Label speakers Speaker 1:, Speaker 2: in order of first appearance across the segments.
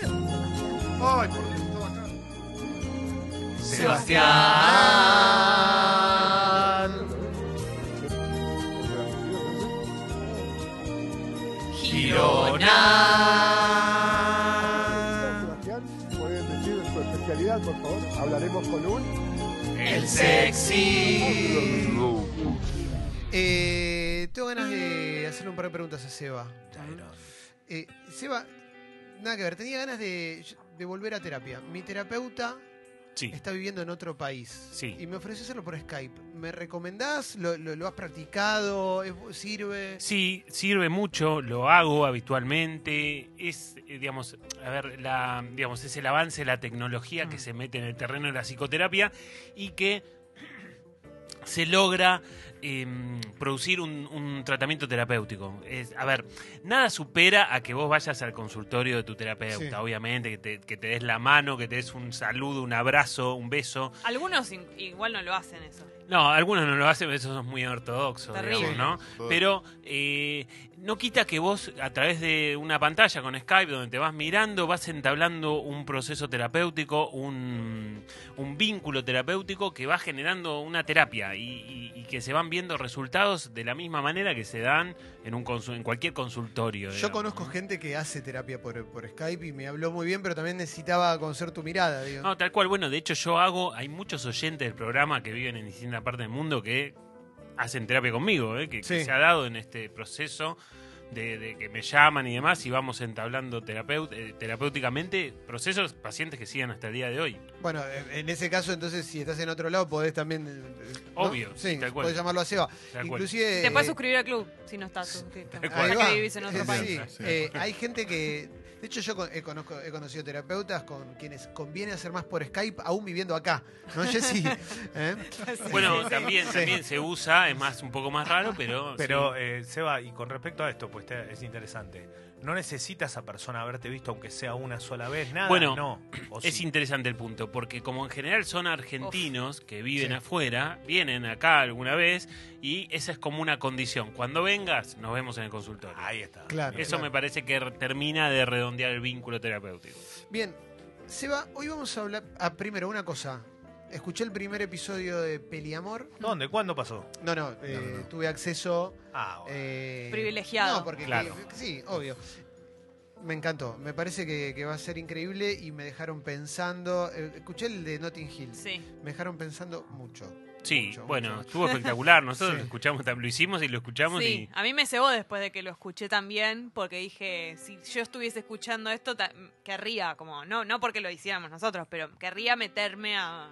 Speaker 1: Sebastián.
Speaker 2: Ay, por Dios, estaba acá.
Speaker 1: Sebastián. Girona.
Speaker 3: Sebastián, pueden decir su especialidad, por favor. Hablaremos con un.
Speaker 1: El sexy.
Speaker 4: Eh, tengo ganas de hacerle un par de preguntas a Seba. Eh, Seba, nada que ver, tenía ganas de, de volver a terapia. Mi terapeuta
Speaker 5: Sí,
Speaker 4: está viviendo en otro país
Speaker 5: Sí.
Speaker 4: y me ofreció hacerlo por Skype. ¿Me recomendás? ¿Lo, lo- lo has practicado? ¿Es- ¿Sirve?
Speaker 5: sí, sirve mucho, lo hago habitualmente. Es, eh, digamos, a ver, la, digamos, es el avance de la tecnología que se mete en el terreno de la psicoterapia y que se logra em, producir un, un tratamiento terapéutico. Es, a ver, nada supera a que vos vayas al consultorio de tu terapeuta,
Speaker 4: Sí.
Speaker 5: obviamente, que te, que te des la mano, que te des un saludo, un abrazo, un beso.
Speaker 6: Algunos in- igual no lo hacen eso.
Speaker 5: No, algunos no lo hacen, eso es muy ortodoxo,
Speaker 6: Terrible.
Speaker 5: digamos, ¿no? Pero eh, no quita que vos, a través de una pantalla con Skype, donde te vas mirando, vas entablando un proceso terapéutico, un, un vínculo terapéutico que va generando una terapia y, y- y que se van viendo resultados de la misma manera que se dan en, un en cualquier consultorio.
Speaker 4: Yo
Speaker 5: digamos,
Speaker 4: conozco
Speaker 5: ¿no?
Speaker 4: gente que hace terapia por, por Skype y me habló muy bien, pero también necesitaba conocer tu mirada. Digo.
Speaker 5: No, tal cual. Bueno, de hecho yo hago, hay muchos oyentes del programa que viven en distintas partes del mundo que hacen terapia conmigo, ¿eh? que, se ha dado en este proceso de, de que me llaman y demás y vamos entablando eh, terapéuticamente procesos, pacientes que siguen hasta el día de hoy.
Speaker 4: Bueno, eh, en ese caso, entonces, si estás en otro lado, podés también. eh, ¿no?
Speaker 5: Obvio,
Speaker 4: Sí,
Speaker 5: tal cual.
Speaker 4: podés llamarlo a Seba.
Speaker 5: Tal.
Speaker 4: Inclusive.
Speaker 6: Te puedes
Speaker 4: eh,
Speaker 6: suscribir al club si no estás suscrito.
Speaker 4: Ahí va.
Speaker 6: que vivís en otro
Speaker 4: Eh,
Speaker 6: país.
Speaker 4: sí,
Speaker 2: Sí.
Speaker 4: eh, hay gente que. De hecho, yo con- he, conozco- he conocido terapeutas con quienes conviene hacer más por Skype, aún viviendo acá. ¿No, Jessy? ¿Eh?
Speaker 5: Bueno, también,
Speaker 4: Sí.
Speaker 5: también se usa, es más un poco más raro, pero...
Speaker 1: Pero,
Speaker 5: sí.
Speaker 1: eh, Seba, y con respecto a esto, pues te- es interesante. ¿No necesita esa persona haberte visto aunque sea una sola vez? Nada,
Speaker 5: Bueno,
Speaker 1: no. ¿O
Speaker 5: Es
Speaker 1: sí?
Speaker 5: interesante el punto, porque como en general son argentinos que viven
Speaker 4: Sí.
Speaker 5: afuera, vienen acá alguna vez y esa es como una condición. Cuando vengas, nos vemos en el consultorio.
Speaker 1: Ahí está.
Speaker 4: Claro.
Speaker 5: Eso
Speaker 4: claro.
Speaker 5: me parece que termina de redondear el vínculo terapéutico.
Speaker 4: Bien, Seba, hoy vamos a hablar. Ah, primero, una cosa. Escuché el primer episodio de Peliamor.
Speaker 1: ¿Dónde? ¿Cuándo pasó?
Speaker 4: No, no, eh,
Speaker 2: No, no.
Speaker 4: tuve acceso.
Speaker 1: Ah, bueno.
Speaker 4: eh,
Speaker 6: Privilegiado.
Speaker 4: No, porque.
Speaker 5: Claro.
Speaker 4: que- sí, obvio. Me encantó. Me parece que, que va a ser increíble y me dejaron pensando. eh, escuché el de Notting Hill.
Speaker 6: Sí.
Speaker 4: Me dejaron pensando mucho.
Speaker 5: Sí,
Speaker 4: Mucho,
Speaker 5: bueno,
Speaker 4: mucho.
Speaker 5: estuvo espectacular. Nosotros
Speaker 4: Sí.
Speaker 5: lo escuchamos, lo hicimos y lo escuchamos
Speaker 6: Sí, a mí me cebó después de que lo escuché también, porque dije, si yo estuviese escuchando esto, querría, como, no, no porque lo hiciéramos nosotros, pero querría meterme a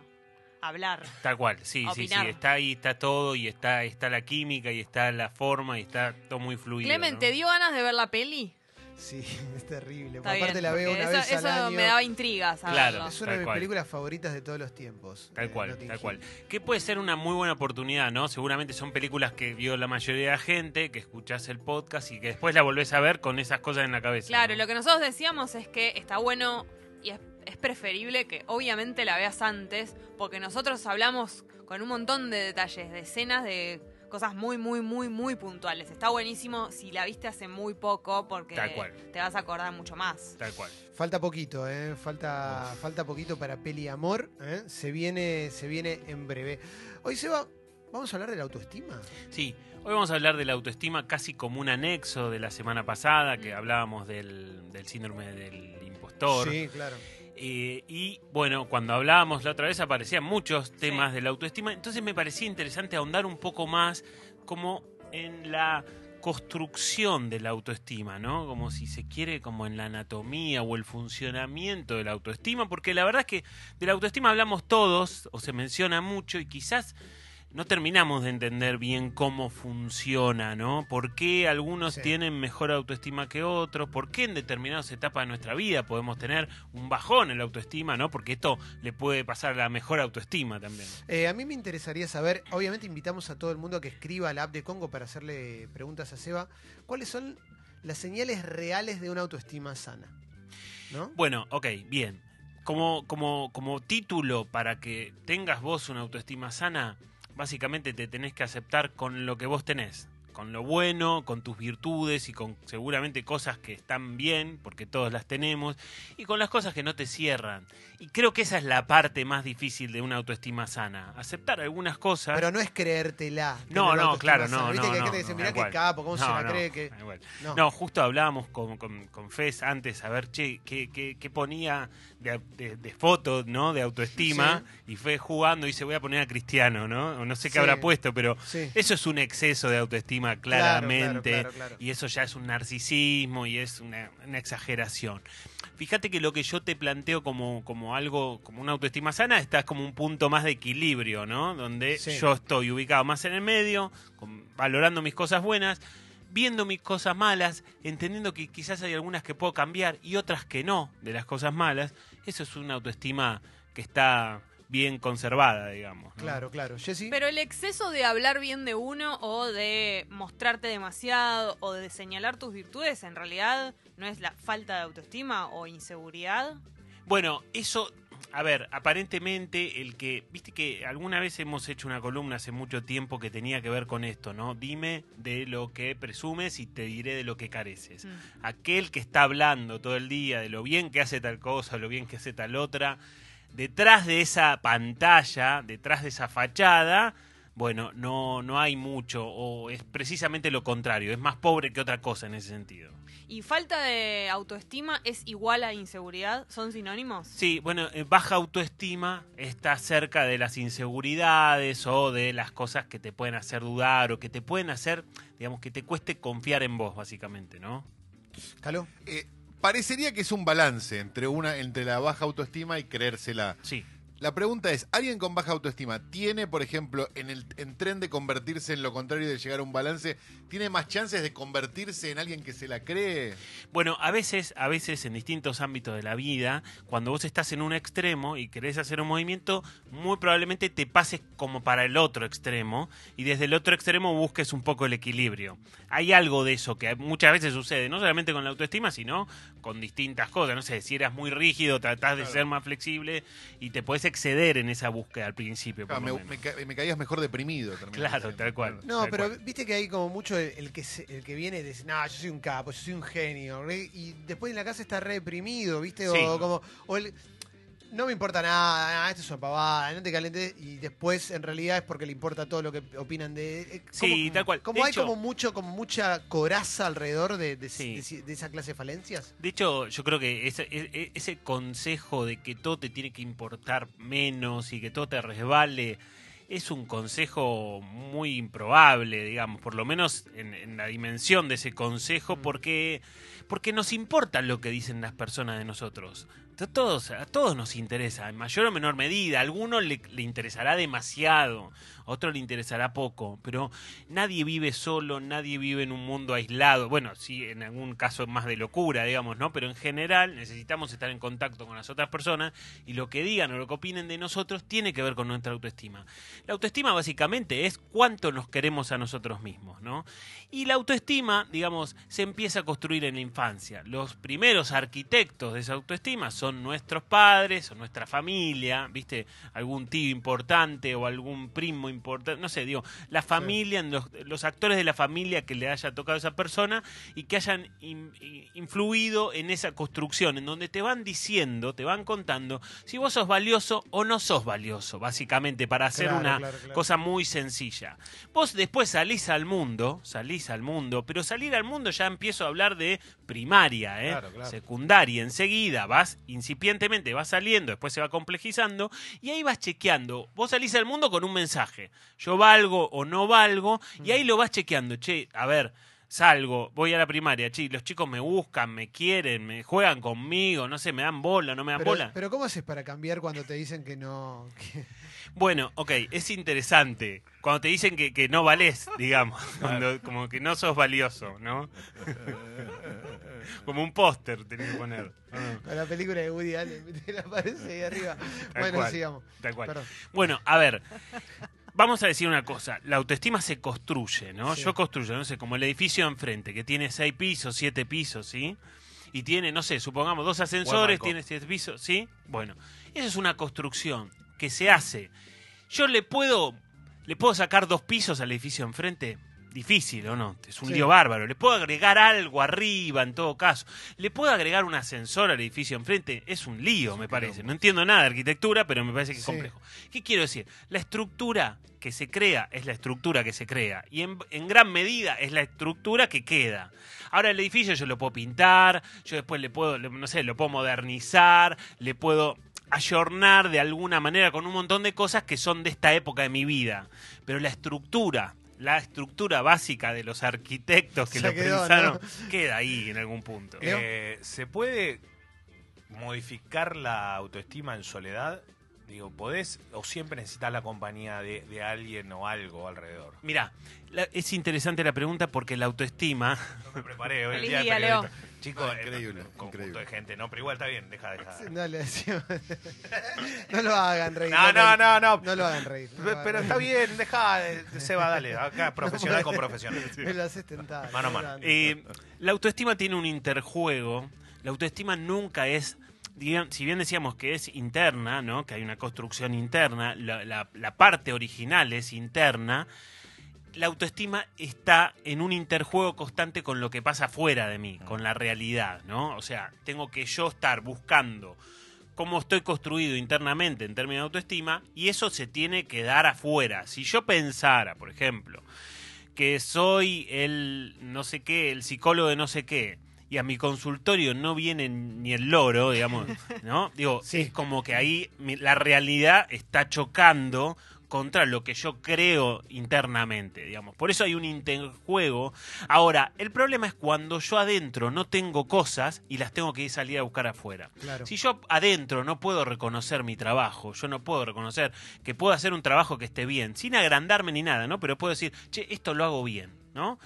Speaker 6: hablar.
Speaker 5: tal cual. Sí, sí, sí. Está ahí, está todo y está, está la química y está la forma y está todo muy fluido.
Speaker 6: Clemente,
Speaker 5: ¿no?
Speaker 6: ¿te dio ganas de ver la peli?
Speaker 4: Sí, es terrible.
Speaker 6: Está
Speaker 4: Aparte
Speaker 6: bien,
Speaker 4: la veo una
Speaker 6: eso,
Speaker 4: vez al
Speaker 6: eso
Speaker 4: año.
Speaker 6: me daba intriga
Speaker 5: Claro.
Speaker 4: Es una de mis
Speaker 5: cual.
Speaker 4: películas favoritas de todos los tiempos.
Speaker 5: Tal
Speaker 4: eh,
Speaker 5: cual,
Speaker 4: Notting
Speaker 5: tal cual. Que puede ser una muy buena oportunidad, ¿no? Seguramente son películas que vio la mayoría de la gente, que escuchás el podcast y que después la volvés a ver con esas cosas en la cabeza.
Speaker 6: Claro,
Speaker 5: ¿no?
Speaker 6: lo que nosotros decíamos es que está bueno y es, es preferible que obviamente la veas antes, porque nosotros hablamos con un montón de detalles, de escenas, de cosas muy, muy, muy, muy puntuales. Está buenísimo si la viste hace muy poco, porque
Speaker 5: Tal cual.
Speaker 6: te vas a acordar mucho más.
Speaker 5: Tal cual.
Speaker 4: Falta poquito, ¿eh? Falta, falta poquito para Peli Amor. ¿eh? Se, viene, se viene en breve. Hoy, Seba, ¿vamos a hablar de la autoestima?
Speaker 5: Sí, hoy vamos a hablar de la autoestima casi como un anexo de la semana pasada, que hablábamos del, del síndrome del impostor.
Speaker 4: Sí, claro.
Speaker 5: Eh, y bueno, cuando hablábamos la otra vez aparecían muchos temas de la autoestima, entonces me parecía interesante ahondar un poco más como en la construcción de la autoestima, ¿no? Como si se quiere, como en la anatomía o el funcionamiento de la autoestima, porque la verdad es que de la autoestima hablamos todos, o se menciona mucho, y quizás no terminamos de entender bien cómo funciona, ¿no? ¿Por qué algunos
Speaker 4: Sí.
Speaker 5: tienen mejor autoestima que otros? ¿Por qué en determinadas etapas de nuestra vida podemos tener un bajón en la autoestima, ¿no? Porque esto le puede pasar a la mejor autoestima también.
Speaker 4: Eh, a mí me interesaría saber, obviamente invitamos a todo el mundo a que escriba a la app de Congo para hacerle preguntas a Seba. ¿Cuáles son las señales reales de una autoestima sana? ¿No?
Speaker 5: Bueno, ok, bien. Como, como, como título para que tengas vos una autoestima sana, básicamente te tenés que aceptar con lo que vos tenés. Con lo bueno, con tus virtudes y con seguramente cosas que están bien, porque todos las tenemos, y con las cosas que no te cierran. Y creo que esa es la parte más difícil de una autoestima sana. Aceptar algunas cosas.
Speaker 4: Pero no es creértela.
Speaker 5: No, no, claro,
Speaker 4: sana.
Speaker 5: no,
Speaker 4: Viste
Speaker 5: no,
Speaker 4: que hay
Speaker 5: no,
Speaker 4: gente que dice, mirá qué capo, cómo se la cree que... No.
Speaker 5: Justo hablábamos con, con, con Fez antes, a ver, che, qué, qué, qué ponía de, de, de foto, ¿no? De autoestima, y fue jugando y dice, voy a poner a Cristiano, ¿no? O no sé qué
Speaker 4: Sí.
Speaker 5: habrá puesto, pero
Speaker 4: Sí.
Speaker 5: eso es un exceso de autoestima, Claramente.
Speaker 4: claro, claro, claro.
Speaker 5: Y eso ya es un narcisismo y es una, una exageración. Fíjate que lo que yo te planteo como, como algo, como una autoestima sana, está como un punto más de equilibrio, ¿no? Donde
Speaker 4: Sí.
Speaker 5: yo estoy ubicado más en el medio, con- valorando mis cosas buenas, viendo mis cosas malas, entendiendo que quizás hay algunas que puedo cambiar y otras que no de las cosas malas. Eso es una autoestima que está bien conservada, digamos. ¿no?
Speaker 4: Claro, claro. Jessy.
Speaker 6: Pero el exceso de hablar bien de uno o de mostrarte demasiado o de señalar tus virtudes en realidad no es la falta de autoestima o inseguridad.
Speaker 5: Bueno, eso, a ver, aparentemente el que, viste que alguna vez hemos hecho una columna hace mucho tiempo que tenía que ver con esto, ¿no? Dime de lo que presumes y te diré de lo que careces.
Speaker 6: Mm.
Speaker 5: Aquel que está hablando todo el día de lo bien que hace tal cosa, lo bien que hace tal otra, detrás de esa pantalla, detrás de esa fachada, bueno, no, no hay mucho, o es precisamente lo contrario, es más pobre que otra cosa en ese sentido.
Speaker 6: ¿Y falta de autoestima es igual a inseguridad? ¿Son sinónimos?
Speaker 5: Sí, bueno, eh, baja autoestima está cerca de las inseguridades o de las cosas que te pueden hacer dudar o que te pueden hacer, digamos, que te cueste confiar en vos, básicamente, ¿no?
Speaker 4: Caló.
Speaker 2: Eh, parecería que es un balance entre una entre la baja autoestima y creérsela.
Speaker 5: Sí.
Speaker 2: La pregunta es, ¿alguien con baja autoestima tiene, por ejemplo, en el en tren de convertirse en lo contrario de llegar a un balance, tiene más chances de convertirse en alguien que se la cree?
Speaker 5: Bueno, a veces, a veces en distintos ámbitos de la vida, cuando vos estás en un extremo y querés hacer un movimiento, muy probablemente te pases como para el otro extremo y desde el otro extremo busques un poco el equilibrio. Hay algo de eso que muchas veces sucede, no solamente con la autoestima, sino con distintas cosas. No sé, si eras muy rígido, tratás de
Speaker 2: Claro.
Speaker 5: ser más flexible y te puedes exceder en esa búsqueda al principio. por
Speaker 2: Ah,
Speaker 5: lo
Speaker 2: me,
Speaker 5: menos.
Speaker 2: me ca- me caías mejor deprimido.
Speaker 5: Claro,
Speaker 2: diciendo.
Speaker 5: tal cual.
Speaker 4: No,
Speaker 5: Tal
Speaker 4: pero
Speaker 5: cual.
Speaker 4: viste que hay como mucho el, el que se- el que viene y dice, no, yo soy un capo, yo soy un genio. y después en la casa está re deprimido, ¿viste?
Speaker 5: Sí.
Speaker 4: O como, o el, no me importa nada, ah, esto es una pavada, no te calentes. Y después en realidad es porque le importa todo lo que opinan de eh,
Speaker 5: Sí,
Speaker 4: como-
Speaker 5: tal cual.
Speaker 4: Como
Speaker 5: De
Speaker 4: hay
Speaker 5: hecho-
Speaker 4: como mucho, como mucha coraza alrededor de, de-
Speaker 5: Sí.
Speaker 4: de- de esa clase de falencias.
Speaker 5: De hecho, yo creo que ese, e- ese consejo de que todo te tiene que importar menos y que todo te resbale es un consejo muy improbable, digamos, por lo menos en, en la dimensión de ese consejo, porque, porque nos importa lo que dicen las personas de nosotros. A todos, todos nos interesa, en mayor o menor medida. A alguno le, le interesará demasiado, a otro le interesará poco, pero nadie vive solo, nadie vive en un mundo aislado. Bueno, sí, en algún caso más de locura, digamos, ¿no? Pero en general necesitamos estar en contacto con las otras personas y lo que digan o lo que opinen de nosotros tiene que ver con nuestra autoestima. La autoestima básicamente es cuánto nos queremos a nosotros mismos, ¿no? Y la autoestima, digamos, se empieza a construir en la infancia. Los primeros arquitectos de esa autoestima son nuestros padres o nuestra familia, ¿viste? Algún tío importante o algún primo importante, no sé, digo, la familia, los, los actores de la familia que le haya tocado a esa persona y que hayan in- influido en esa construcción, en donde te van diciendo, te van contando si vos sos valioso o no sos valioso, básicamente, para hacer
Speaker 4: Claro,
Speaker 5: una
Speaker 4: claro, claro.
Speaker 5: cosa muy sencilla. Vos después salís al mundo, salís al mundo, pero salir al mundo ya empiezo a hablar de primaria, ¿eh?
Speaker 2: Claro, claro.
Speaker 5: secundaria, enseguida vas incipientemente, vas saliendo, después se va complejizando y ahí vas chequeando. Vos salís al mundo con un mensaje, yo valgo o no valgo, y ahí lo vas chequeando, che, a ver. Salgo, voy a la primaria, che, los chicos me buscan, me quieren, me juegan conmigo, no sé, me dan bola, no me dan
Speaker 4: Pero,
Speaker 5: bola.
Speaker 4: pero ¿cómo haces para cambiar cuando te dicen que no? que-
Speaker 5: Bueno, ok, es interesante. Cuando te dicen que, que no valés, digamos, cuando, como que no sos valioso, ¿no? Como un póster tenés que poner. Ah,
Speaker 4: Con la película de Woody Allen, ¿viste? aparece ahí arriba.
Speaker 5: Tal
Speaker 4: bueno,
Speaker 5: cual,
Speaker 4: sigamos.
Speaker 5: tal cual.
Speaker 4: Perdón.
Speaker 5: Bueno, a ver, vamos a decir una cosa. La autoestima se construye, ¿no?
Speaker 4: Sí.
Speaker 5: Yo construyo, no sé, como el edificio enfrente, que tiene seis pisos, siete pisos, ¿sí? Y tiene, no sé, supongamos dos ascensores, tiene siete pisos, ¿sí? Bueno, eso es una construcción que se hace. Yo le puedo, le puedo sacar dos pisos al edificio enfrente. difícil, ¿o no? Es un
Speaker 4: Sí.
Speaker 5: lío bárbaro. Le puedo agregar algo arriba, en todo caso. Le puedo agregar un ascensor al edificio enfrente. Es un lío, me parece. No entiendo nada de arquitectura, pero me parece que es
Speaker 4: Sí.
Speaker 5: complejo. ¿Qué quiero decir? La estructura que se crea es la estructura que se crea. Y en, en gran medida es la estructura que queda. Ahora el edificio yo lo puedo pintar, yo después le puedo, no sé, lo puedo modernizar, le puedo ayornar de alguna manera con un montón de cosas que son de esta época de mi vida. Pero la estructura, la estructura básica de los arquitectos que
Speaker 4: Se
Speaker 5: lo
Speaker 4: quedó,
Speaker 5: pensaron,
Speaker 4: ¿no?
Speaker 5: queda ahí en algún punto.
Speaker 1: Eh, ¿Se puede modificar la autoestima en soledad? Digo, ¿podés o siempre necesitas la compañía de, de alguien o algo alrededor?
Speaker 5: Mira, es interesante la pregunta porque la autoestima
Speaker 1: No me preparé hoy el día.
Speaker 6: Leo.
Speaker 1: Chicos,
Speaker 2: Ah, increíble,
Speaker 1: eh, conjunto
Speaker 2: increíble.
Speaker 1: de gente, no, pero igual está bien, deja, deja.
Speaker 4: Sí, No, le decimos- no lo hagan reír.
Speaker 1: No, no, no, no.
Speaker 4: No lo hagan reír. no hagan
Speaker 1: Pero
Speaker 4: reír.
Speaker 1: está bien, deja, eh, Seba, dale, acá profesional con profesional.
Speaker 4: Me lo haces tentar.
Speaker 1: Mano a mano.
Speaker 5: Eh, la autoestima tiene un interjuego. La autoestima nunca es. Si bien decíamos que es interna, ¿no? que hay una construcción interna, la, la- la parte original es interna, la autoestima está en un interjuego constante con lo que pasa fuera de mí, con la realidad, ¿no? O sea, tengo que yo estar buscando cómo estoy construido internamente en términos de autoestima y eso se tiene que dar afuera. Si yo pensara, por ejemplo, que soy el no sé qué, el psicólogo de no sé qué, y a mi consultorio no viene ni el loro, digamos, ¿no? Digo,
Speaker 4: Sí.
Speaker 5: es como que ahí la realidad está chocando contra lo que yo creo internamente, digamos. Por eso hay un interjuego. Ahora, el problema es cuando yo adentro no tengo cosas y las tengo que ir salir a buscar afuera.
Speaker 4: Claro.
Speaker 5: Si yo adentro no puedo reconocer mi trabajo, yo no puedo reconocer que puedo hacer un trabajo que esté bien, sin agrandarme ni nada, ¿no? Pero puedo decir, che, esto lo hago bien, ¿no?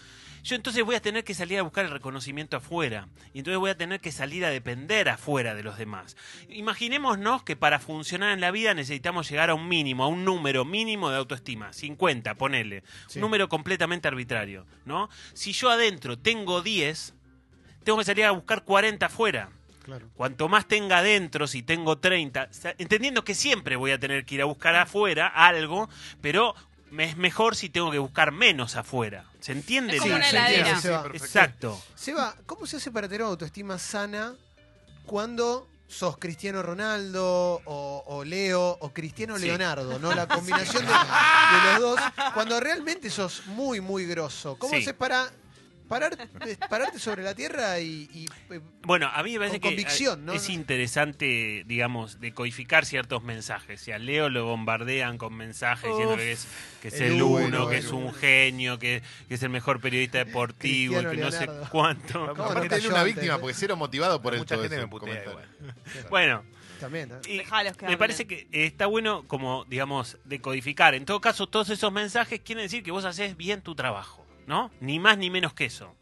Speaker 5: Yo entonces voy a tener que salir a buscar el reconocimiento afuera. Y entonces voy a tener que salir a depender afuera de los demás. Imaginémonos que para funcionar en la vida necesitamos llegar a un mínimo, a un número mínimo de autoestima. 50, ponele.
Speaker 4: Sí.
Speaker 5: Un número completamente arbitrario, ¿no? Si yo adentro tengo 10, tengo que salir a buscar 40 afuera.
Speaker 4: Claro.
Speaker 5: Cuanto más tenga adentro, si tengo 30, sa- entendiendo que siempre voy a tener que ir a buscar afuera algo, pero me es mejor si tengo que buscar menos afuera. ¿Se entiende?
Speaker 6: Es como una heladera.
Speaker 4: Sí, Seba.
Speaker 5: Exacto.
Speaker 4: Seba, ¿cómo se hace para tener una autoestima sana cuando sos Cristiano Ronaldo o, o Leo o Cristiano
Speaker 5: Sí.
Speaker 4: Leonardo, ¿no? La combinación de, de los dos, cuando realmente sos muy, muy grosso. ¿Cómo
Speaker 5: Sí.
Speaker 4: haces para parar, pararte sobre la tierra y, y, eh,
Speaker 5: Bueno, a mí me parece
Speaker 4: Con
Speaker 5: que
Speaker 4: convicción,
Speaker 5: eh,
Speaker 4: ¿no?
Speaker 5: es interesante, digamos, decodificar ciertos mensajes. Si a Leo lo bombardean con mensajes diciendo que es, que es
Speaker 4: El
Speaker 5: el
Speaker 4: uno,
Speaker 5: uno, que
Speaker 4: el
Speaker 5: es un
Speaker 4: uno.
Speaker 5: genio, que, que es el mejor periodista deportivo y que no sé cuánto.
Speaker 4: ¿Cómo no
Speaker 2: tiene una víctima,
Speaker 4: eh?
Speaker 2: porque cero motivado por el
Speaker 1: Mucha
Speaker 2: todo
Speaker 1: gente
Speaker 2: ese
Speaker 1: me putea
Speaker 2: comentario.
Speaker 1: igual.
Speaker 5: Bueno,
Speaker 4: también. ¿eh?
Speaker 5: y
Speaker 6: Dejalos que
Speaker 5: me parece que está bueno como, digamos, decodificar. En todo caso, todos esos mensajes quieren decir que vos haces bien tu trabajo, ¿no? Ni más ni menos que eso.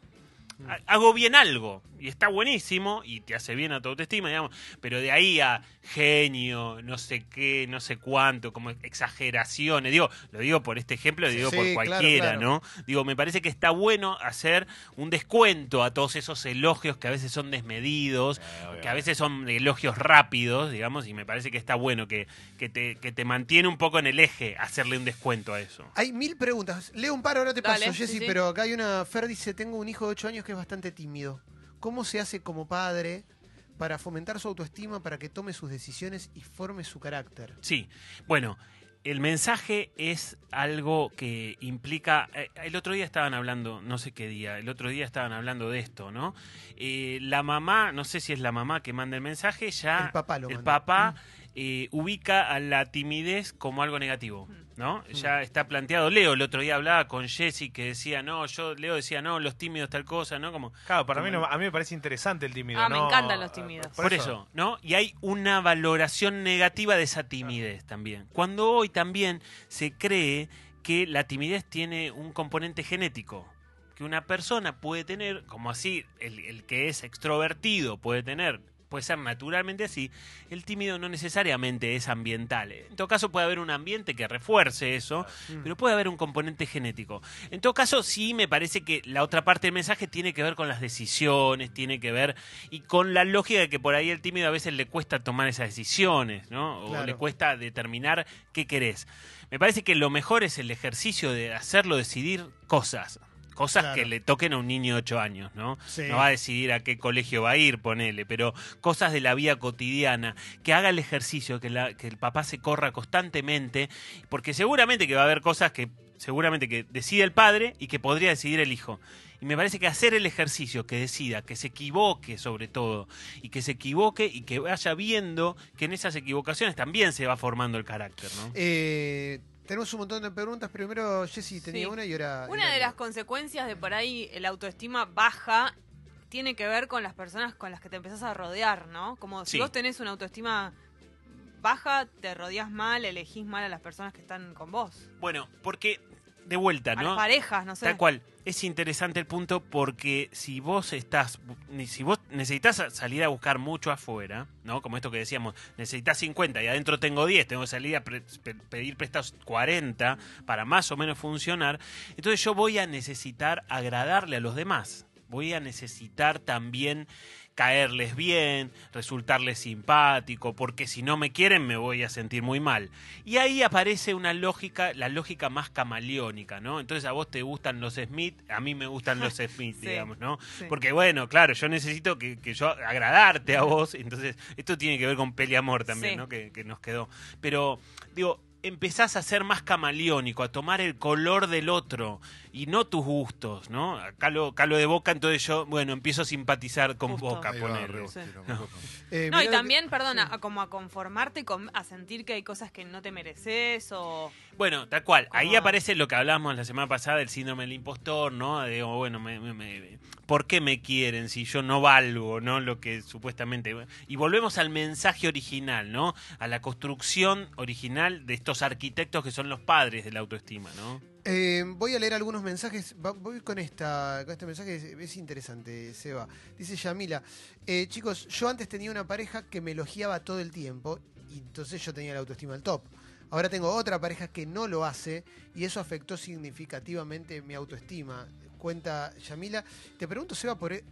Speaker 5: Ha- Hago bien algo y está buenísimo y te hace bien a tu autoestima, digamos, pero de ahí a genio, no sé qué, no sé cuánto, como exageraciones, digo, lo digo por este ejemplo, lo digo
Speaker 4: Sí,
Speaker 5: por cualquiera,
Speaker 4: claro.
Speaker 5: ¿no? Digo, me parece que está bueno hacer un descuento a todos esos elogios que a veces son desmedidos, que a veces son elogios rápidos, digamos, y me parece que está bueno que, que, te, que te mantiene un poco en el eje hacerle un descuento a eso.
Speaker 4: Hay mil preguntas. Leo un par, ahora te
Speaker 6: Dale,
Speaker 4: paso,
Speaker 6: sí,
Speaker 4: Jessy,
Speaker 6: sí.
Speaker 4: pero acá hay una. Fer dice: Tengo un hijo de 8 años que es bastante tímido. ¿Cómo se hace como padre para fomentar su autoestima, para que tome sus decisiones y forme su carácter?
Speaker 5: Sí, bueno, el mensaje es algo que implica. eh, El otro día estaban hablando, no sé qué día, el otro día estaban hablando de esto, ¿no? Eh, la mamá, no sé si es la mamá que manda el mensaje, ya
Speaker 4: El papá lo
Speaker 5: el
Speaker 4: manda.
Speaker 5: papá eh, ubica a la timidez como algo negativo, ¿no? Ya está planteado. Leo el otro día hablaba con Jesse que decía, no, yo, Leo decía, no, los tímidos tal cosa, ¿no? Como,
Speaker 1: Claro, para mí, no- a mí me parece interesante el tímido.
Speaker 6: Ah, me
Speaker 1: ¿no?
Speaker 6: encantan los tímidos.
Speaker 5: Por, eso. ¿no? Y hay una valoración negativa de esa timidez también. Cuando hoy también se cree que la timidez tiene un componente genético. Que una persona puede tener, como así, el, el que es extrovertido puede tener, puede ser naturalmente así, el tímido no necesariamente es ambiental. En todo caso puede haber un ambiente que refuerce eso, pero puede haber un componente genético. En todo caso, sí me parece que la otra parte del mensaje tiene que ver con las decisiones, tiene que ver y con la lógica de que por ahí el tímido a veces le cuesta tomar esas decisiones, ¿no? O
Speaker 4: Claro.
Speaker 5: le cuesta determinar qué querés. Me parece que lo mejor es el ejercicio de hacerlo decidir cosas. Cosas
Speaker 4: Claro.
Speaker 5: que le toquen a un niño de 8 años, ¿no?
Speaker 4: Sí.
Speaker 5: No va a decidir a qué colegio va a ir, ponele, pero cosas de la vida cotidiana, que haga el ejercicio, que, la- que el papá se corra constantemente, porque seguramente que va a haber cosas que seguramente que decide el padre y que podría decidir el hijo. Y me parece que hacer el ejercicio, que decida, que se equivoque sobre todo, y que se equivoque y que vaya viendo que en esas equivocaciones también se va formando el carácter, ¿no?
Speaker 4: Eh, tenemos un montón de preguntas. Primero, Jessy tenía
Speaker 6: Sí.
Speaker 4: una y ahora.
Speaker 6: Una de las consecuencias de por ahí la autoestima baja tiene que ver con las personas con las que te empezás a rodear, ¿no? Como si
Speaker 5: Sí.
Speaker 6: vos tenés una autoestima baja, te rodeas mal, elegís mal a las personas que están con vos.
Speaker 5: Bueno, porque de vuelta,
Speaker 6: A
Speaker 5: ¿no?
Speaker 6: las parejas, no sé.
Speaker 5: Tal cual. Es interesante el punto porque si vos estás, si vos necesitas a- salir a buscar mucho afuera, ¿no? Como esto que decíamos, necesitas 50 y adentro tengo 10, tengo que salir a pre- pedir prestados 40 para más o menos funcionar, entonces yo voy a necesitar agradarle a los demás. Voy a necesitar también caerles bien, resultarles simpático, porque si no me quieren me voy a sentir muy mal. Y ahí aparece una lógica, la lógica más camaleónica, ¿no? Entonces a vos te gustan los Smith, a mí me gustan los Smith,
Speaker 6: Sí,
Speaker 5: digamos, ¿no?
Speaker 6: sí.
Speaker 5: Porque bueno, claro, yo necesito que, que yo agradarte a vos, entonces esto tiene que ver con peleamor también,
Speaker 6: Sí.
Speaker 5: ¿no? Que, que nos quedó. Pero, digo, empezás a ser más camaleónico, a tomar el color del otro y no tus gustos, ¿no? Acá lo, acá lo de Boca, entonces yo, bueno, empiezo a simpatizar con
Speaker 6: Justo.
Speaker 5: Boca,
Speaker 6: Sí.
Speaker 5: No.
Speaker 2: poco.
Speaker 4: Eh,
Speaker 6: No, y
Speaker 4: lo que-
Speaker 6: también, perdona, a como a conformarte, y con- a sentir que hay cosas que no te mereces o...
Speaker 5: Bueno, tal cual. Ahí aparece lo que hablábamos la semana pasada del síndrome del impostor, ¿no? De, oh, bueno, me, me- me- ¿por qué me quieren si yo no valgo, ¿no? Lo que supuestamente... Y volvemos al mensaje original, ¿no? A la construcción original de estos arquitectos que son los padres de la autoestima, ¿no?
Speaker 4: Eh, voy a leer algunos mensajes. Voy con esta, con este mensaje, es, es interesante, Seba. Dice Yamila, eh, chicos, yo antes tenía una pareja que me elogiaba todo el tiempo y entonces yo tenía la autoestima al top. Ahora tengo otra pareja que no lo hace y eso afectó significativamente mi autoestima. Cuenta Yamila. Te pregunto, Seba, por e-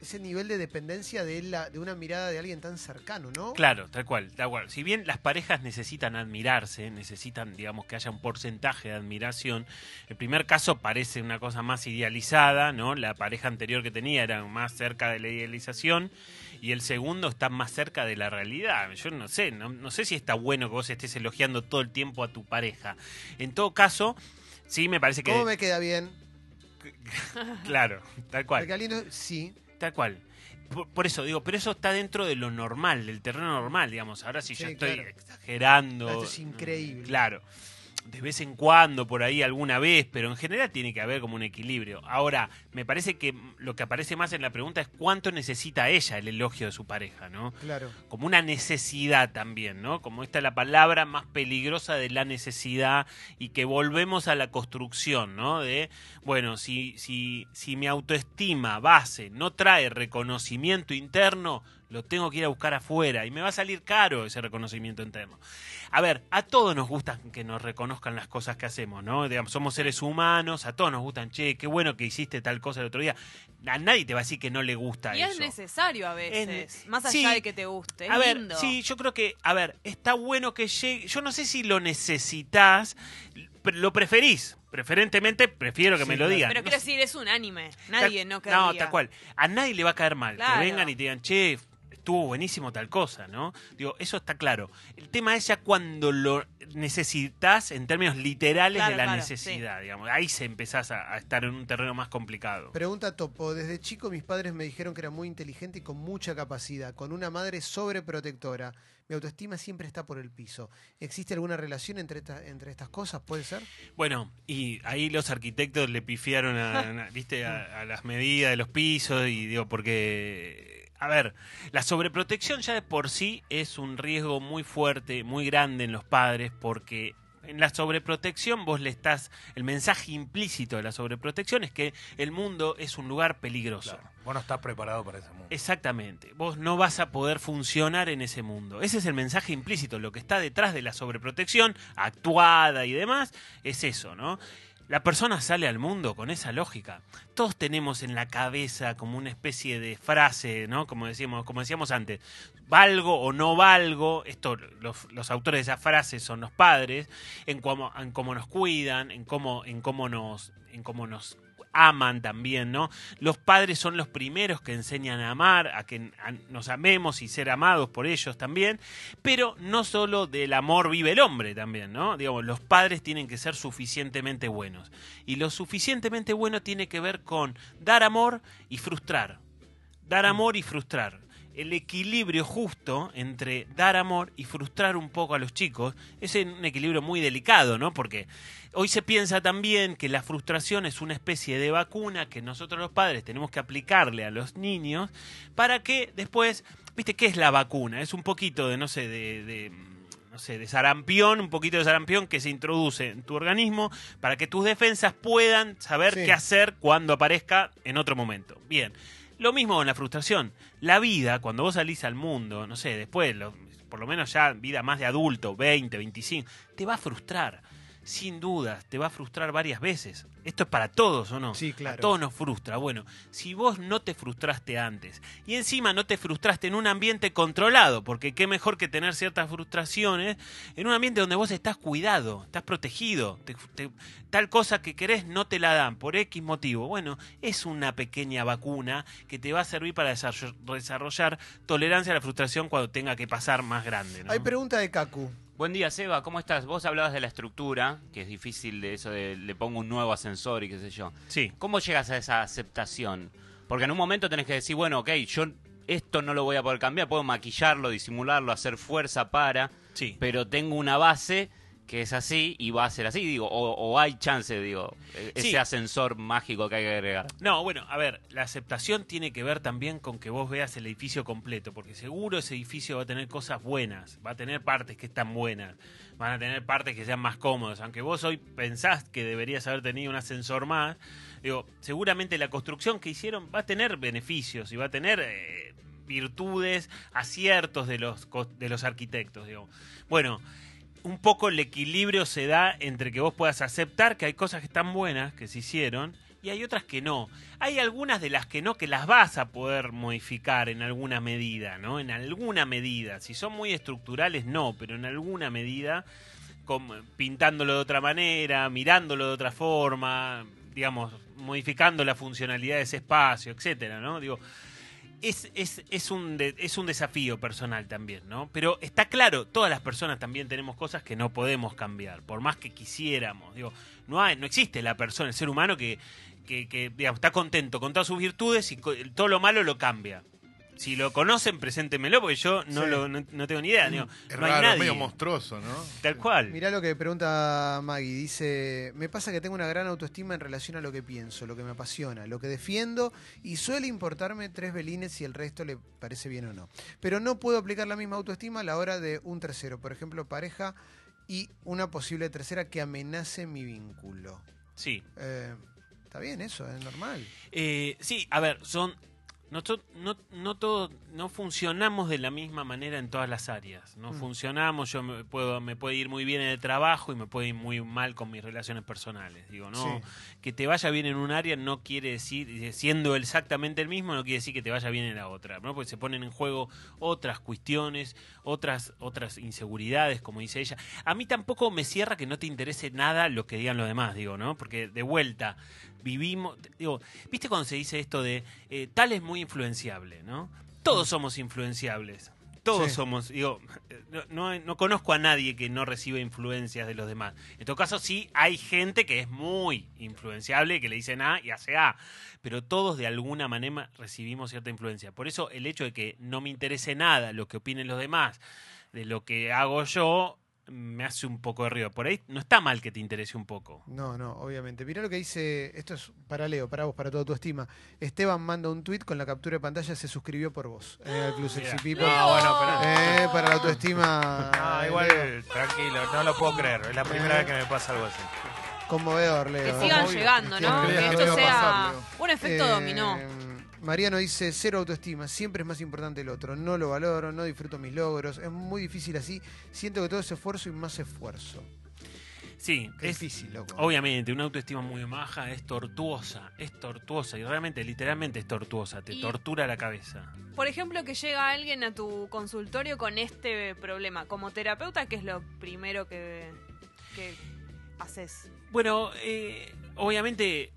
Speaker 4: ese nivel de dependencia de, la, de una mirada de alguien tan cercano, ¿no?
Speaker 5: Claro, tal cual, tal cual. Si bien las parejas necesitan admirarse, necesitan, digamos, que haya un porcentaje de admiración, el primer caso parece una cosa más idealizada, ¿no? La pareja anterior que tenía era más cerca de la idealización y el segundo está más cerca de la realidad. Yo no sé, no, no sé si está bueno que vos estés elogiando todo el tiempo a tu pareja. En todo caso, sí me parece que...
Speaker 4: ¿Cómo me queda bien?
Speaker 5: Claro, tal cual.
Speaker 4: Porque sí.
Speaker 5: Tal cual. Por, por eso digo, pero eso está dentro de lo normal, del terreno normal, digamos. Ahora si yo
Speaker 4: Sí,
Speaker 5: estoy
Speaker 4: claro.
Speaker 5: exagerando.
Speaker 4: Esto es increíble.
Speaker 5: Claro. De vez en cuando, por ahí alguna vez, pero en general tiene que haber como un equilibrio. Ahora, me parece que lo que aparece más en la pregunta es cuánto necesita ella el elogio de su pareja, ¿no?
Speaker 4: Claro.
Speaker 5: Como una necesidad también, ¿no? Como esta es la palabra más peligrosa de la necesidad y que volvemos a la construcción, ¿no? De, bueno, si, si, si mi autoestima base no trae reconocimiento interno, lo tengo que ir a buscar afuera y me va a salir caro ese reconocimiento interno. A ver, a todos nos gusta que nos reconozcan las cosas que hacemos, ¿no? Digamos, somos seres humanos, a todos nos gustan, che, qué bueno que hiciste tal cosa el otro día. A nadie te va a decir que no le gusta
Speaker 6: Y
Speaker 5: eso.
Speaker 6: es necesario a veces,
Speaker 5: Es-
Speaker 6: más allá
Speaker 5: sí.
Speaker 6: de que te guste. Es
Speaker 5: A ver,
Speaker 6: lindo.
Speaker 5: sí, yo creo que, a ver, está bueno que llegue. Yo no sé si lo necesitas, lo preferís. Preferentemente, prefiero que
Speaker 4: Sí,
Speaker 5: me lo digan.
Speaker 6: Pero
Speaker 5: No
Speaker 6: quiero
Speaker 5: sé,
Speaker 6: decir, es un anime. Nadie
Speaker 5: tal-
Speaker 6: no querría.
Speaker 5: No, tal cual. A nadie le va a caer mal.
Speaker 6: Claro.
Speaker 5: Que vengan y te digan, che, estuvo buenísimo tal cosa, ¿no? Digo, eso está claro. El tema es ya cuando lo necesitas en términos literales
Speaker 6: Claro,
Speaker 5: de la
Speaker 6: claro,
Speaker 5: necesidad, digamos. Ahí se empezás a, a estar en un terreno más complicado.
Speaker 4: Pregunta Topo. Desde chico mis padres me dijeron que era muy inteligente y con mucha capacidad, con una madre sobreprotectora. Mi autoestima siempre está por el piso. ¿Existe alguna relación entre, esta- entre estas cosas? ¿Puede ser?
Speaker 5: Bueno, y ahí los arquitectos le pifiaron a, a- ¿viste? A, a las medidas de los pisos y digo, porque, a ver, la sobreprotección ya de por sí es un riesgo muy fuerte, muy grande en los padres, porque en la sobreprotección vos le estás, el mensaje implícito de la sobreprotección es que el mundo es un lugar peligroso.
Speaker 1: Claro, vos no estás preparado para ese mundo.
Speaker 5: Exactamente. Vos no vas a poder funcionar en ese mundo. Ese es el mensaje implícito. Lo que está detrás de la sobreprotección, actuada y demás, es eso, ¿no? La persona sale al mundo con esa lógica. Todos tenemos en la cabeza como una especie de frase, ¿no? Como decíamos, como decíamos antes, valgo o no valgo. Esto, los, autores de esa frase son los padres, en cómo, en cómo nos cuidan, en cómo, en cómo nos, en cómo nos aman también, ¿no? Los padres son los primeros que enseñan a amar, a que nos amemos y ser amados por ellos también, pero no solo del amor vive el hombre también, ¿no? Digamos, los padres tienen que ser suficientemente buenos. Y lo suficientemente bueno tiene que ver con dar amor y frustrar. Dar amor y frustrar. El equilibrio justo entre dar amor y frustrar un poco a los chicos es un equilibrio muy delicado, ¿no? Porque hoy se piensa también que la frustración es una especie de vacuna que nosotros los padres tenemos que aplicarle a los niños para que después, ¿viste qué es la vacuna? Es un poquito de, no sé, de, de, no sé, de sarampión, un poquito de sarampión que se introduce en tu organismo para que tus defensas puedan saber
Speaker 4: Sí.
Speaker 5: qué hacer cuando aparezca en otro momento. Bien. Lo mismo con la frustración. La vida, cuando vos salís al mundo, no sé, después, lo- por lo menos ya vida más de adulto, 20, 25, te va a frustrar. Sin dudas, te va a frustrar varias veces. Esto es para todos, ¿o no?
Speaker 4: Sí, claro.
Speaker 5: A todos nos frustra. Bueno, si vos no te frustraste antes y encima no te frustraste en un ambiente controlado, porque qué mejor que tener ciertas frustraciones en un ambiente donde vos estás cuidado, estás protegido, te- te- tal cosa que querés no te la dan por X motivo. Bueno, es una pequeña vacuna que te va a servir para desarroll- desarrollar tolerancia a la frustración cuando tenga que pasar más grande. ¿no?
Speaker 4: Hay pregunta de Kaku.
Speaker 7: Buen día, Seba, ¿cómo estás? Vos hablabas de la estructura, que es difícil de eso de le pongo un nuevo ascensor y qué sé yo.
Speaker 5: Sí.
Speaker 7: ¿Cómo llegas a esa aceptación? Porque en un momento tenés que decir, bueno, ok, yo esto no lo voy a poder cambiar, puedo maquillarlo, disimularlo, hacer fuerza para,
Speaker 5: Sí.
Speaker 7: pero tengo una base que es así y va a ser así, digo, o, o hay chance, digo, e-
Speaker 5: Sí.
Speaker 7: ese ascensor mágico que hay que agregar.
Speaker 5: No, bueno, a ver, la aceptación tiene que ver también con que vos veas el edificio completo, porque seguro ese edificio va a tener cosas buenas, va a tener partes que están buenas, van a tener partes que sean más cómodas, aunque vos hoy pensás que deberías haber tenido un ascensor más, digo, seguramente la construcción que hicieron va a tener beneficios y va a tener eh, virtudes, aciertos de los, de los arquitectos, digo. Bueno, un poco el equilibrio se da entre que vos puedas aceptar que hay cosas que están buenas, que se hicieron, y hay otras que no. Hay algunas de las que no, que las vas a poder modificar en alguna medida, ¿no? En alguna medida. Si son muy estructurales, no, pero en alguna medida, como pintándolo de otra manera, mirándolo de otra forma, digamos, modificando la funcionalidad de ese espacio, etcétera, ¿no? Digo, es, es, es, un de- es un desafío personal también, ¿no? Pero está claro, todas las personas también tenemos cosas que no podemos cambiar, por más que quisiéramos. Digo, no, hay, no existe la persona, el ser humano que, que, que, digamos, está contento con todas sus virtudes y todo lo malo lo cambia. Si lo conocen, preséntemelo, porque yo no,
Speaker 4: Sí.
Speaker 5: lo, no, no tengo ni idea. digo,
Speaker 2: Es
Speaker 5: no hay
Speaker 2: raro,
Speaker 5: nadie.
Speaker 2: medio monstruoso, ¿no?
Speaker 5: Tal cual.
Speaker 4: Mirá lo que pregunta Maggie. Dice, me pasa que tengo una gran autoestima en relación a lo que pienso, lo que me apasiona, lo que defiendo y suele importarme tres velines si el resto le parece bien o no. Pero no puedo aplicar la misma autoestima a la hora de un tercero, por ejemplo, pareja y una posible tercera que amenace mi vínculo.
Speaker 5: Sí.
Speaker 4: Eh, Está bien eso, es normal.
Speaker 5: Eh, sí, a ver, son. Nosotros no, no todos no funcionamos de la misma manera en todas las áreas. No
Speaker 4: Mm.
Speaker 5: funcionamos, yo me puedo me puede ir muy bien en el trabajo y me puede ir muy mal con mis relaciones personales. Digo, no,
Speaker 4: Sí.
Speaker 5: que te vaya bien en un área no quiere decir eh, siendo exactamente el mismo no quiere decir que te vaya bien en la otra, ¿no? Porque se ponen en juego otras cuestiones, otras otras inseguridades, como dice ella. A mí tampoco me cierra que no te interese nada lo que digan los demás, digo, ¿no? Porque de vuelta vivimos, digo, ¿viste cuando se dice esto de eh, tal es muy influenciable, ¿no? Todos somos influenciables. Todos
Speaker 4: Sí.
Speaker 5: somos, digo, no, no, no conozco a nadie que no reciba influencias de los demás. En todo caso, sí hay gente que es muy influenciable, que le dicen A y hace A, pero todos de alguna manera recibimos cierta influencia. Por eso el hecho de que no me interese nada lo que opinen los demás de lo que hago yo, me hace un poco de ruido. Por ahí no está mal que te interese un poco.
Speaker 4: No, no, obviamente. Mirá lo que dice, esto es para Leo, para vos, para toda tu estima. Esteban manda un tweet con la captura de pantalla, se suscribió por vos. Eh, al Club Sexy. People.
Speaker 1: No, bueno, pero.
Speaker 4: Eh, para la autoestima.
Speaker 1: No,
Speaker 4: eh,
Speaker 1: igual,
Speaker 4: Leo.
Speaker 1: tranquilo, no lo puedo creer. Es la primera
Speaker 4: Eh.
Speaker 1: vez que me pasa algo así.
Speaker 4: Conmovedor, Leo.
Speaker 6: Que sigan llegando, ¿no? Que esto sea
Speaker 2: pasar,
Speaker 6: un efecto
Speaker 4: Eh,
Speaker 6: dominó.
Speaker 4: Mariano dice, cero autoestima, siempre es más importante el otro. No lo valoro, no disfruto mis logros. Es muy difícil así. Siento que todo es esfuerzo y más esfuerzo.
Speaker 5: Sí,
Speaker 4: Qué
Speaker 5: es,
Speaker 4: difícil, loco.
Speaker 5: Obviamente, una autoestima muy baja es tortuosa, es tortuosa y realmente, literalmente es tortuosa, te
Speaker 6: Y-
Speaker 5: tortura la cabeza.
Speaker 6: Por ejemplo, que llega alguien a tu consultorio con este problema. Como terapeuta, ¿qué es lo primero que, que haces?
Speaker 5: Bueno, eh, obviamente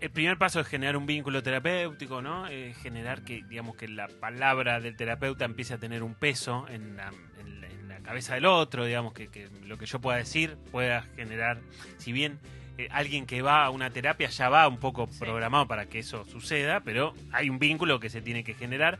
Speaker 5: el primer paso es generar un vínculo terapéutico, ¿no? Eh, generar que, digamos, que la palabra del terapeuta empiece a tener un peso en la, en la- en la cabeza del otro, digamos, que, que lo que yo pueda decir pueda generar, si bien eh, alguien que va a una terapia ya va un poco
Speaker 6: Sí.
Speaker 5: programado para que eso suceda, pero hay un vínculo que se tiene que generar.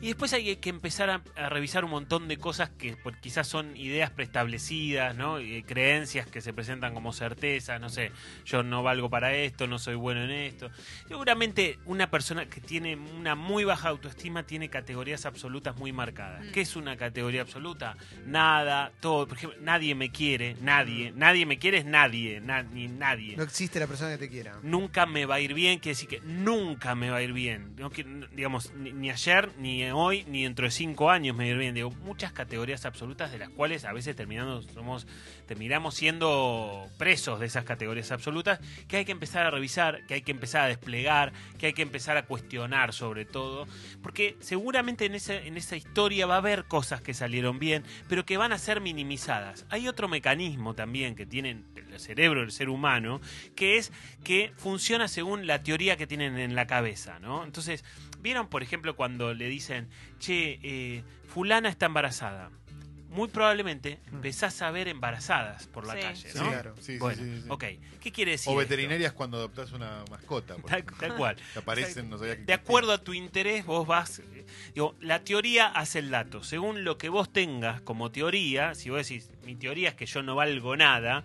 Speaker 5: Y después hay que empezar a, a revisar un montón de cosas que por- quizás son ideas preestablecidas, ¿no? Eh, creencias que se presentan como certezas, no sé, yo no valgo para esto, no soy bueno en esto. Seguramente una persona que tiene una muy baja autoestima tiene categorías absolutas muy marcadas.
Speaker 6: Mm.
Speaker 5: ¿Qué es una categoría absoluta? Nada, todo. Por ejemplo, nadie me quiere, nadie. Nadie me quiere es nadie, na- ni nadie
Speaker 4: No existe la persona que te quiera.
Speaker 5: nunca me va a ir bien, quiere decir que nunca me va a ir bien. No que- n- digamos, ni, ni ayer, ni hoy, ni dentro de cinco años me ir bien. Digo, muchas categorías absolutas de las cuales a veces terminamos, somos, terminamos siendo presos de esas categorías absolutas, que hay que empezar a revisar, que hay que empezar a desplegar, que hay que empezar a cuestionar sobre todo, porque seguramente en esa, en esa historia va a haber cosas que salieron bien, pero que van a ser minimizadas. Hay otro mecanismo también que tienen el cerebro del ser humano, que es que funciona según la teoría que tienen en la cabeza, ¿no? Entonces, ¿vieron, por ejemplo, cuando le dicen, che, eh, fulana está embarazada? Muy probablemente empezás a ver embarazadas por la
Speaker 6: Sí.
Speaker 5: calle,
Speaker 4: Sí,
Speaker 5: ¿no?
Speaker 4: claro.
Speaker 2: Sí, sí,
Speaker 5: bueno,
Speaker 2: sí, sí.
Speaker 5: ok. ¿Qué quiere decir?
Speaker 2: O
Speaker 5: esto?
Speaker 2: veterinarias cuando adoptás una mascota. por
Speaker 5: Tal,
Speaker 2: ejemplo.
Speaker 5: tal cual.
Speaker 2: Que aparecen, no sabía que
Speaker 5: De acuerdo a tu interés, vos vas. eh, Digo, la teoría hace el dato. Según lo que vos tengas como teoría, si vos decís, mi teoría es que yo no valgo nada,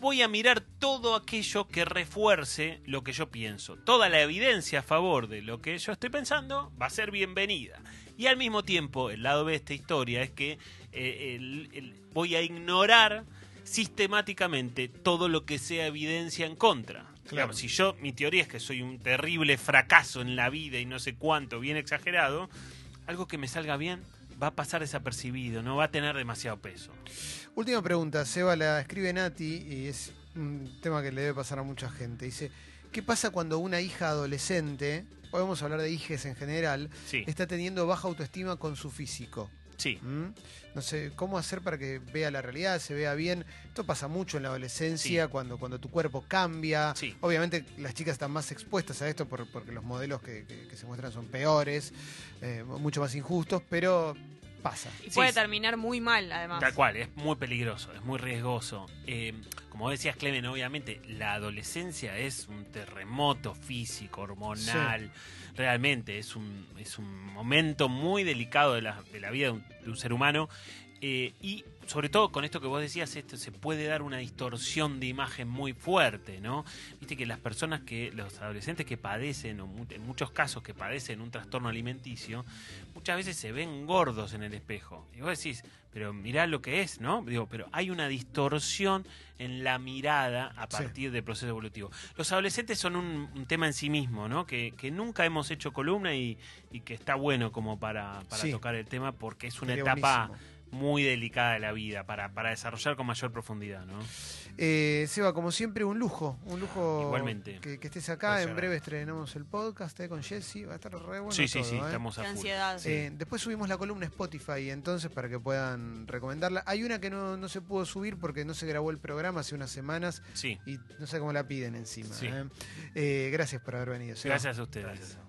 Speaker 5: voy a mirar todo aquello que refuerce lo que yo pienso. Toda la evidencia a favor de lo que yo estoy pensando va a ser bienvenida. Y al mismo tiempo, el lado B de esta historia es que eh, el- el- voy a ignorar sistemáticamente todo lo que sea evidencia en contra. Digamos, si yo, mi teoría es que soy un terrible fracaso en la vida y no sé cuánto, bien exagerado, algo que me salga bien va a pasar desapercibido, no va a tener demasiado peso.
Speaker 4: Última pregunta, Seba la escribe Nati y es un tema que le debe pasar a mucha gente. Dice, ¿qué pasa cuando una hija adolescente, podemos hablar de hijes en general,
Speaker 5: Sí,
Speaker 4: está teniendo baja autoestima con su físico?
Speaker 5: Sí.
Speaker 4: ¿Mm? No sé, ¿cómo hacer para que vea la realidad, se vea bien? Esto pasa mucho en la adolescencia, cuando, cuando tu cuerpo cambia.
Speaker 5: Sí.
Speaker 4: Obviamente las chicas están más expuestas a esto por- porque los modelos que, que- que se muestran son peores, eh, mucho más injustos, pero pasa.
Speaker 6: Y puede
Speaker 5: sí.
Speaker 6: terminar muy mal, además.
Speaker 5: Tal cual, es muy peligroso, es muy riesgoso. Eh, como decías, Clemen, obviamente la adolescencia es un terremoto físico, hormonal. Realmente es un, es un momento muy delicado de la, de la vida de un, de un ser humano. Eh, y sobre todo con esto que vos decías, esto se puede dar una distorsión de imagen muy fuerte, ¿no? Viste que las personas que, los adolescentes que padecen, o mu- en muchos casos que padecen un trastorno alimenticio, muchas veces se ven gordos en el espejo. Y vos decís, pero mirá lo que es, ¿no? Digo, pero hay una distorsión en la mirada a
Speaker 4: Sí.
Speaker 5: partir del proceso evolutivo. Los adolescentes son un, un tema en sí mismo, ¿no? Que, que nunca hemos hecho columna y, y que está bueno como para, para
Speaker 4: Sí.
Speaker 5: tocar el tema porque es una etapa
Speaker 4: buenísimo.
Speaker 5: Muy delicada de la vida para, para desarrollar con mayor profundidad, ¿no?
Speaker 4: Eh, Seba, como siempre, un lujo, un lujo
Speaker 5: Igualmente.
Speaker 4: Que, que estés acá. En breve estrenamos el podcast eh, con Jesse, va a estar re bueno
Speaker 5: sí, sí,
Speaker 4: todo,
Speaker 5: sí,
Speaker 4: eh.
Speaker 5: estamos
Speaker 6: Qué
Speaker 5: a full.
Speaker 6: ansiedad.
Speaker 4: Eh, después subimos la columna Spotify, entonces para que puedan recomendarla. Hay una que no, no se pudo subir porque no se grabó el programa hace unas semanas
Speaker 5: Sí,
Speaker 4: y no sé cómo la piden encima.
Speaker 5: Sí.
Speaker 4: eh. Eh, gracias por haber venido. Seba.
Speaker 5: gracias a ustedes.